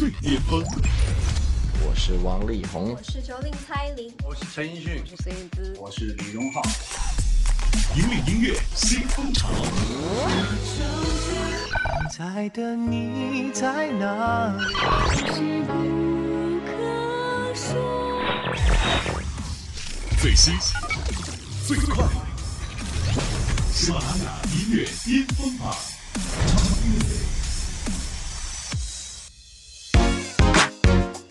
最巅峰。我是王力宏，我是九令蔡琳，我是陈奕迅，我是燕姿，我是李荣浩。引领音乐新风潮。在的你在哪里？最新、最快，喜马拉雅音乐巅峰榜。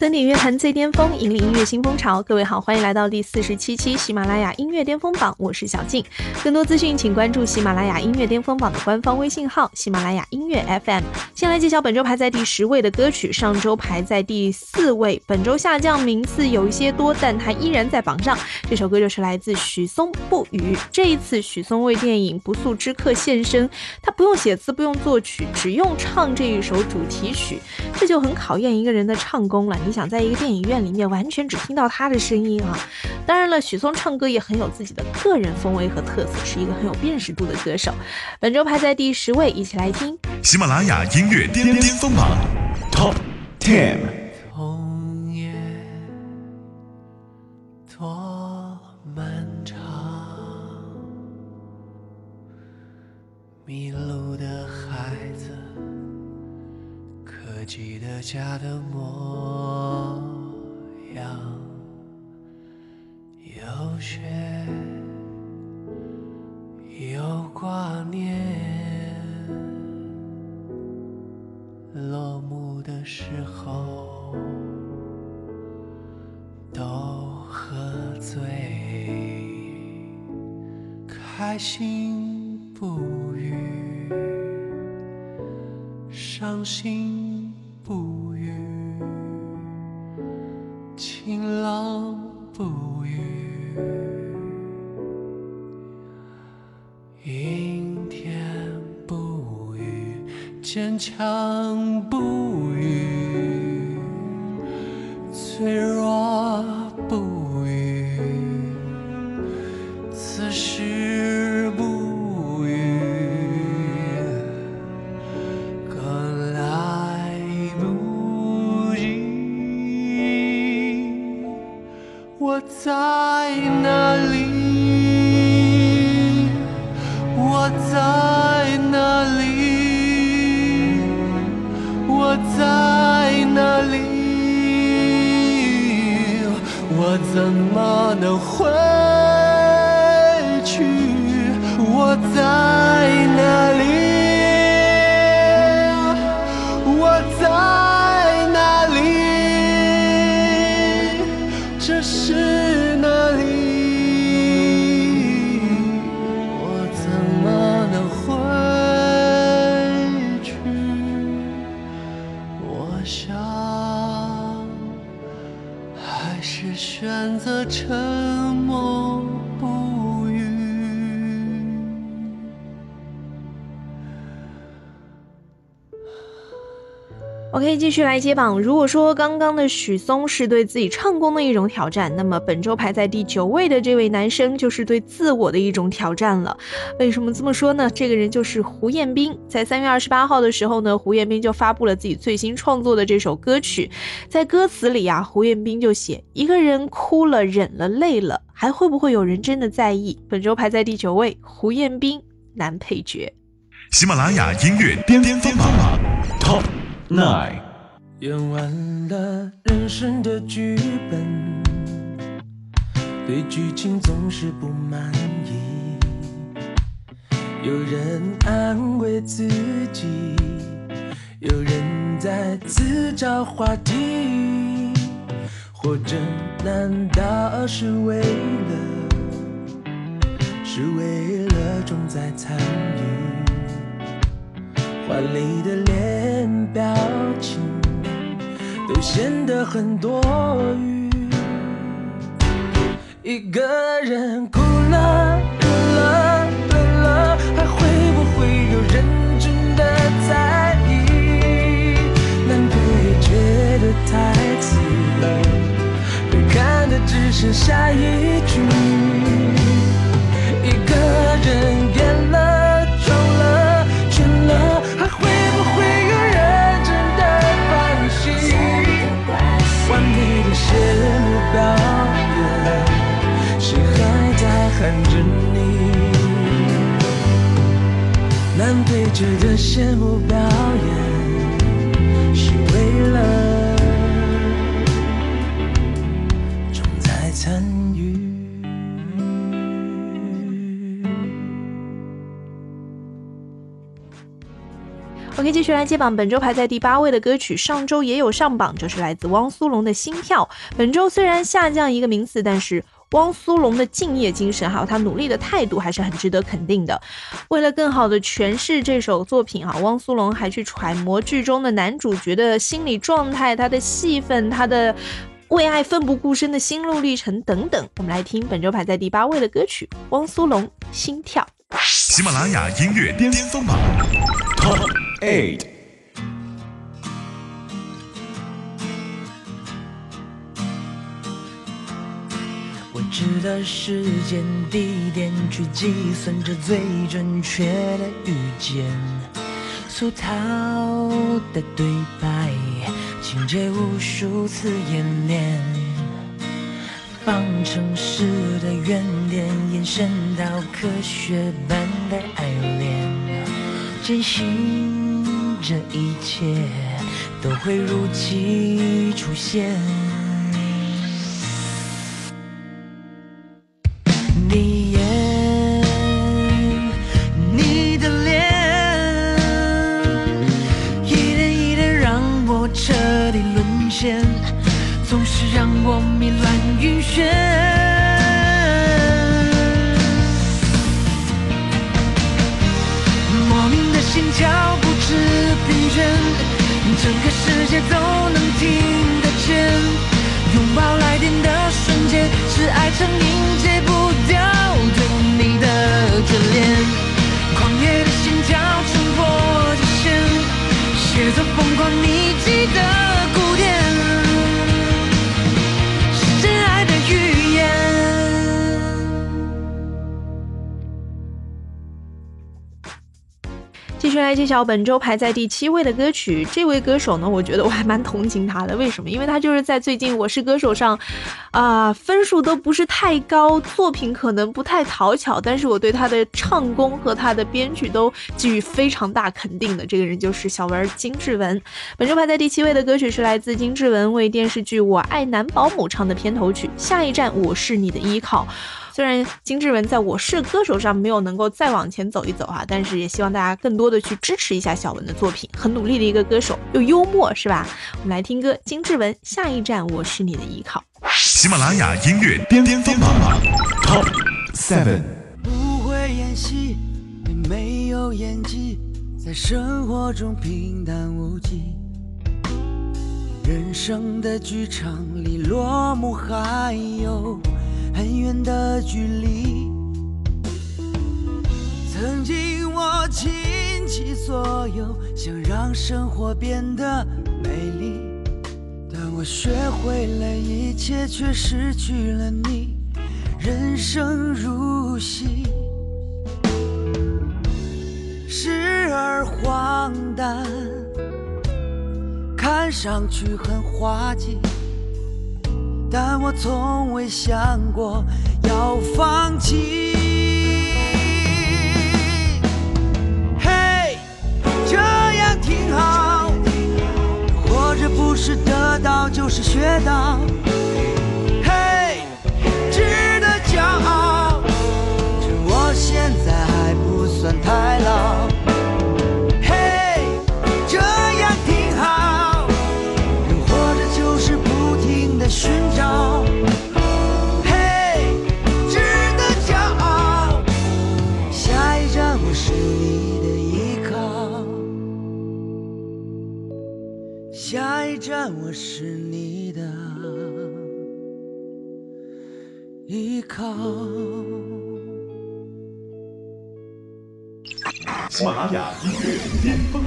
登顶乐坛最巅峰，引领音乐新风潮。各位好，欢迎来到第四十七期喜马拉雅音乐巅峰榜，我是小静。更多资讯，请关注喜马拉雅音乐巅峰榜的官方微信号“喜马拉雅音乐 FM”。先来揭晓本周排在第十位的歌曲，上周排在第四位，本周下降名次有一些多，但它依然在榜上。这首歌就是来自许嵩《不语》。这一次许嵩为电影《不速之客》献身，他不用写词，不用作曲，只用唱这一首主题曲，这就很考验一个人的唱功了。你想在一个电影院里面完全只听到他的声音啊？当然了，许嵩唱歌也很有自己的个人风味和特色，是一个很有辨识度的歌手。本周排在第十位，一起来听喜马拉雅音乐巅巅峰榜 Top Ten。冬夜多漫长，迷路的孩子，可记得家的模雪，有挂念。落幕的时候，都喝醉，开心不语，伤心 OK，继续来接榜。如果说刚刚的许嵩是对自己唱功的一种挑战，那么本周排在第九位的这位男生就是对自我的一种挑战了。为什么这么说呢？这个人就是胡彦斌。在三月二十八号的时候呢，胡彦斌就发布了自己最新创作的这首歌曲。在歌词里啊，胡彦斌就写：“一个人哭了、忍了、累了，还会不会有人真的在意？”本周排在第九位，胡彦斌男配角。喜马拉雅音乐巅巅峰榜 Top Nine。演完了人生的剧本，对剧情总是不满意。有人安慰自己，有人在自找话题。活着难道是为了，是为了重在参与？华丽的脸表情都显得很多余。一个人哭了、OK，继续来接榜。本周排在第八位的歌曲，上周也有上榜，就是来自汪苏泷的《心跳》。本周虽然下降一个名次，但是汪苏泷的敬业精神还有他努力的态度还是很值得肯定的。为了更好的诠释这首作品啊，汪苏泷还去揣摩剧中的男主角的心理状态、他的戏份、他的为爱奋不顾身的心路历程等等。我们来听本周排在第八位的歌曲《汪苏泷心跳》。喜马拉雅音乐巅峰榜 Eight。我知道时间地点去计算着最准确的遇见，俗套的对白，情节无数次演练，方程式的原点延伸到科学般的爱恋，坚信这一切都会如期出现。都能听得见。拥抱来电的瞬间，是爱成瘾戒不掉对你的眷恋。狂野的心跳冲破极限，写作疯狂你揭晓本周排在第七位的歌曲。这位歌手呢，我觉得我还蛮同情他的。为什么？因为他就是在最近《我是歌手》上，啊、分数都不是太高，作品可能不太讨巧，但是我对他的唱功和他的编曲都给予非常大肯定的。这个人就是小文金志文。本周排在第七位的歌曲是来自金志文为电视剧《我爱男保姆》唱的片头曲《下一站我是你的依靠》。虽然金志文在我是歌手上没有能够再往前走一走哈、但是也希望大家更多的去支持一下小文的作品，很努力的一个歌手，又幽默是吧？我们来听歌，金志文《下一站我是你的依靠》。喜马拉雅音乐巅峰榜 Top Seven。不会演戏，也没有演技，在生活中平淡无奇。人生的剧场离落幕还有很远的距离。曾经我倾其所有，想让生活变得美丽。但我学会了一切，却失去了你。人生如戏，时而荒诞，看上去很滑稽，但我从未想过要放弃。不是得到就是学到。嘿，值得骄傲，趁我现在还不算太老。我是你的依靠。喜马拉雅音乐巅峰。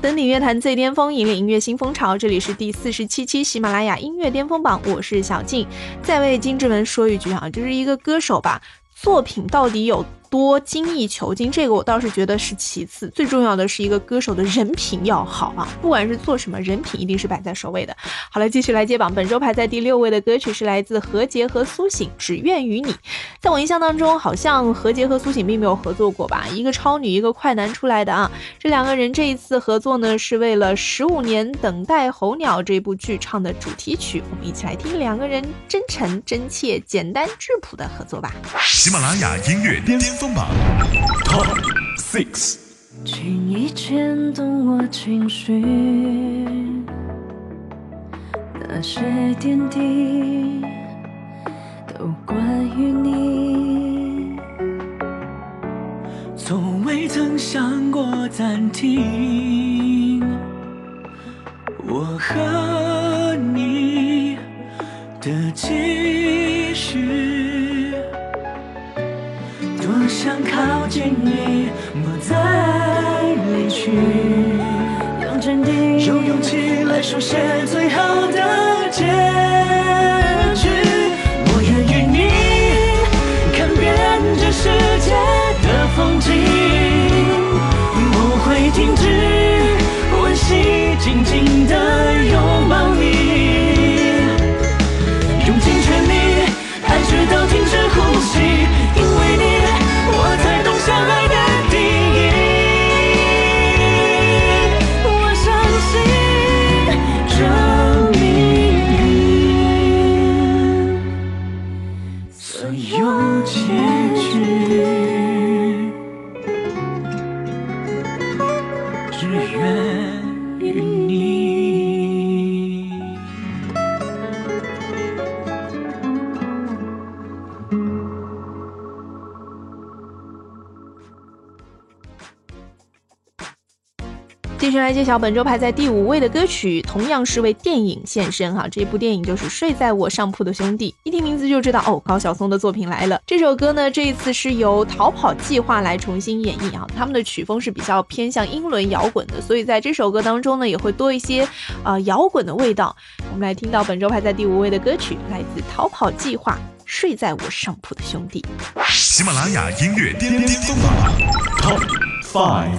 登顶乐坛最巅峰，引领音乐新风潮。这里是第四十七期喜马拉雅音乐巅峰榜，我是小静。再为金志文说一句啊，就是一个歌手吧，作品到底有多精益求精，这个我倒是觉得是其次，最重要的是一个歌手的人品要好啊，不管是做什么，人品一定是摆在首位的。好了，继续来接榜，本周排在第六位的歌曲是来自何洁和苏醒，《只愿与你》。在我印象当中，好像何洁和苏醒并没有合作过吧？一个超女，一个快男出来的啊。这两个人这一次合作呢，是为了《十五年等待候鸟》这部剧唱的主题曲。我们一起来听两个人真诚、真切、简单质朴的合作吧。喜马拉雅音乐巅峰榜 Top Six，轻易牵动我情绪，那些点滴都关于你。从未曾想过暂停，我和你的继续，想靠近你，不再离去，用坚定，用勇气来书写最揭晓本周排在第五位的歌曲，同样是为电影献身哈。这部电影就是《睡在我上铺的兄弟》，一听名字就知道哦，高晓松的作品来了。这首歌呢，这一次是由逃跑计划来重新演绎啊，他们的曲风是比较偏向英伦摇滚的，所以在这首歌当中呢，也会多一些呃摇滚的味道。我们来听到本周排在第五位的歌曲，来自逃跑计划《睡在我上铺的兄弟》。喜马拉雅音乐巅巅峰榜 Top Five。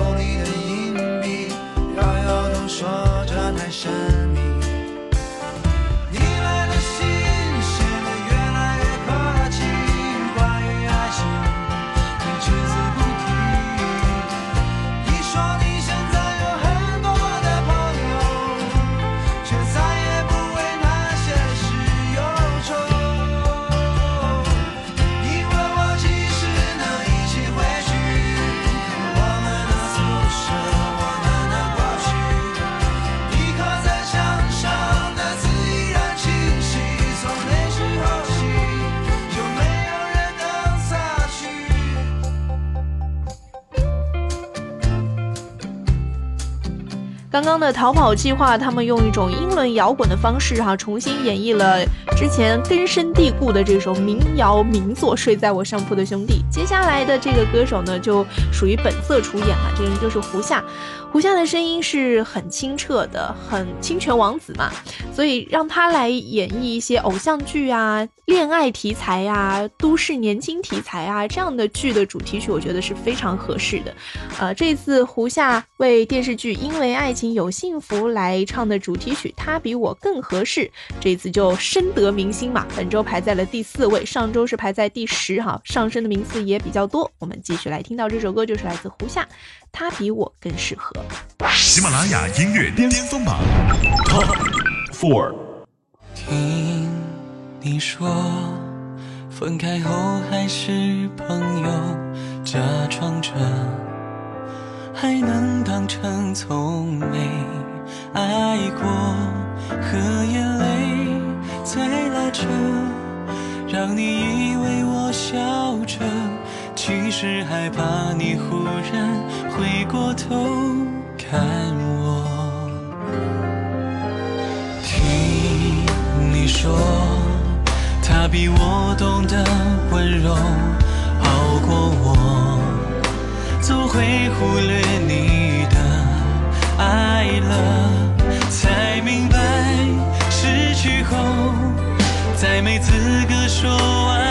刚刚的逃跑计划，他们用一种英伦摇滚的方式哈、重新演绎了之前根深蒂固的这首民谣名作《睡在我上铺的兄弟》。接下来的这个歌手呢，就属于本色出演了，这人就是胡夏。胡夏的声音是很清澈的，很清泉王子嘛，所以让他来演绎一些偶像剧啊、恋爱题材呀、都市年轻题材啊这样的剧的主题曲，我觉得是非常合适的。呃，这次胡夏为电视剧《因为爱情有幸福》来唱的主题曲《他比我更合适》，这次就深得民心嘛。本周排在了第四位，上周是排在第十哈，上升的名次也比较多。我们继续来听到这首歌，就是来自胡夏，《他比我更适合》。喜马拉雅音乐巅峰榜 Top Four。听你说，分开后还是朋友，假装着还能当成从没爱过，和眼泪在拉扯，让你以为我笑着，其实害怕你忽然回过头看我。听你说，他比我懂得温柔，好过我，总会忽略你的爱了，才明白失去后再没资格说挽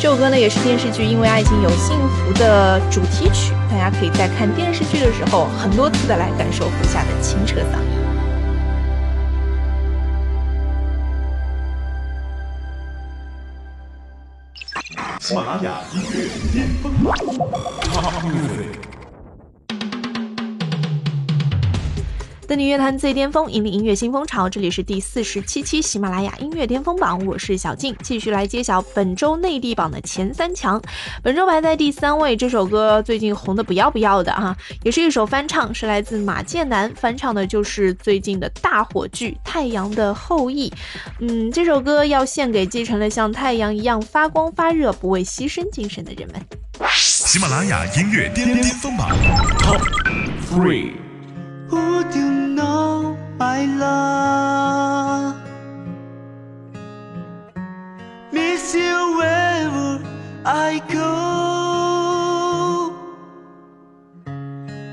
这首歌呢，也是电视剧《因为爱情有幸福》的主题曲，大家可以在看电视剧的时候，很多次的来感受胡夏的清澈嗓音。喜马拉雅音乐巅峰榜 Top Music。登顶乐坛最巅峰，引领音乐新风潮。这里是第四十七期喜马拉雅音乐巅峰榜，我是小静，继续来揭晓本周内地榜的前三强。本周排在第三位，这首歌最近红的不要不要的哈，也是一首翻唱，是来自马健南翻唱的，就是最近的大火剧《太阳的后裔》。嗯，这首歌要献给继承了像太阳一样发光发热、不畏牺牲精神的人们。喜马拉雅音乐巅巅峰榜 Top Three。Would you know my love? Miss you wherever I go.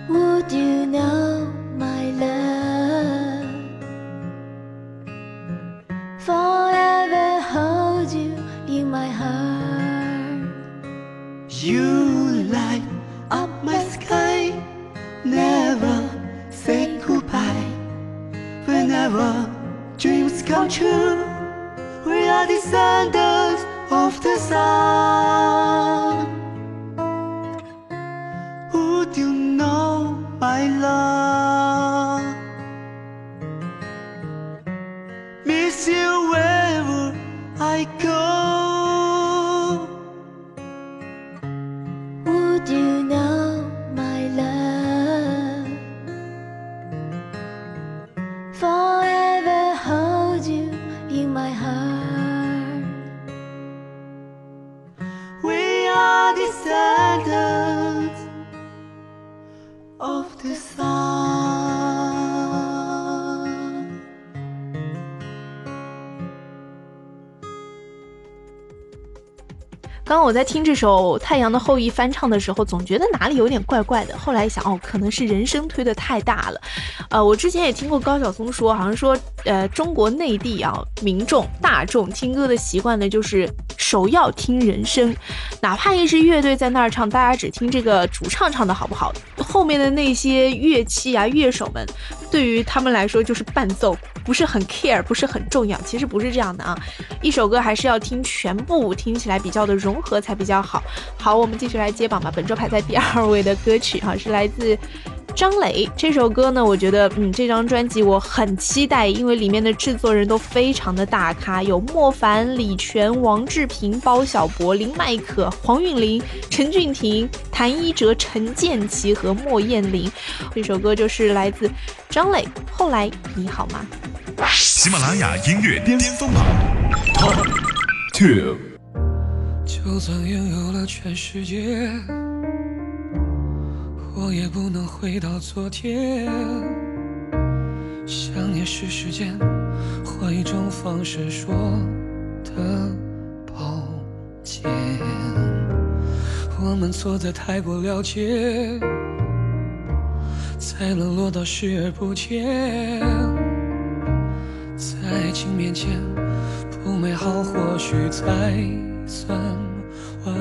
Would you know my love? Forever hold you in my heart. You come true, we are descendants of the sun. Would you know my love? 刚我在听这首《太阳的后裔》翻唱的时候，总觉得哪里有点怪怪的。后来一想，哦，可能是人声推的太大了。呃，我之前也听过高晓松说，好像说，呃，中国内地啊，民众大众听歌的习惯呢，就是首要听人声，哪怕一支乐队在那儿唱，大家只听这个主唱唱的好不好，后面的那些乐器啊、乐手们，对于他们来说就是伴奏，不是很 care，不是很重要。其实不是这样的啊，一首歌还是要听全部，听起来比较的融合才比较好。好，我们继续来接榜吧。本周排在第二位的歌曲哈，是来自张磊这首歌呢，我觉得嗯，这张专辑我很期待，因为里面的制作人都非常的大咖，有莫凡、李泉、王志平、包小柏、林迈可、黄韵玲、陈俊廷、谭一哲、陈建奇和莫艳玲。这首歌就是来自张磊。后来你好吗？喜马拉雅音乐巅峰榜 Top Two。就算拥有了全世界，也不能回到昨天。想念是时间，换一种方式说的抱歉。我们错在太过了解，才沦落到视而不见。在爱情面前，不美好或许才算完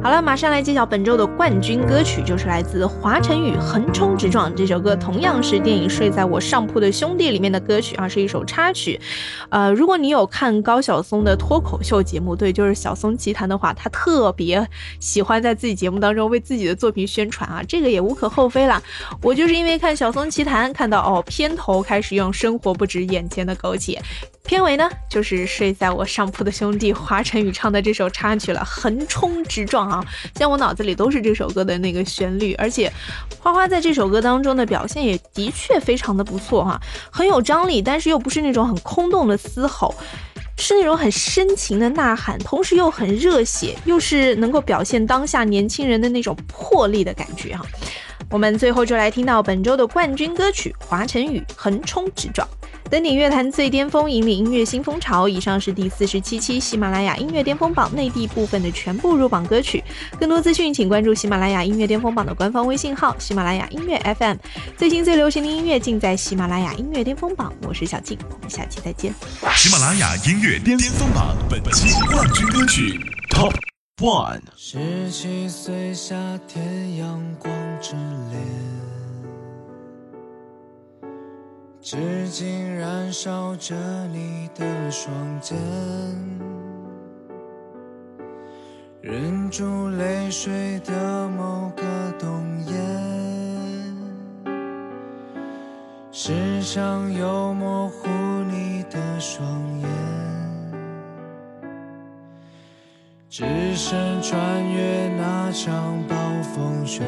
好了，马上来揭晓本周的冠军歌曲，就是来自华晨宇《横冲直撞》这首歌，同样是电影《睡在我上铺的兄弟》里面的歌曲啊，是一首插曲。呃，如果你有看高晓松的脱口秀节目，对，就是晓松奇谈的话，他特别喜欢在自己节目当中为自己的作品宣传啊，这个也无可厚非啦。我就是因为看晓松奇谈，看到哦，片头开始用“生活不止眼前的苟且”。片尾呢，就是睡在我上铺的兄弟华晨宇唱的这首插曲了，横冲直撞啊！现在我脑子里都是这首歌的那个旋律，而且花花在这首歌当中的表现也的确非常的不错哈，很有张力，但是又不是那种很空洞的嘶吼，是那种很深情的呐喊，同时又很热血，又是能够表现当下年轻人的那种魄力的感觉哈。我们最后就来听到本周的冠军歌曲华晨宇《横冲直撞》。登顶乐坛最巅峰，引领音乐新风潮。以上是第四十七期喜马拉雅音乐巅峰榜内地部分的全部入榜歌曲。更多资讯，请关注喜马拉雅音乐巅峰榜的官方微信号“喜马拉雅音乐 FM”。最新最流行的音乐尽在喜马拉雅音乐巅峰榜。我是小静，我们下期再见。喜马拉雅音乐巅峰榜本期冠军歌曲 Top One。十七岁夏天，阳光炽烈。至今燃烧着你的双肩，忍住泪水的某个冬夜，时常又模糊你的双眼，只身穿越那场暴风雪。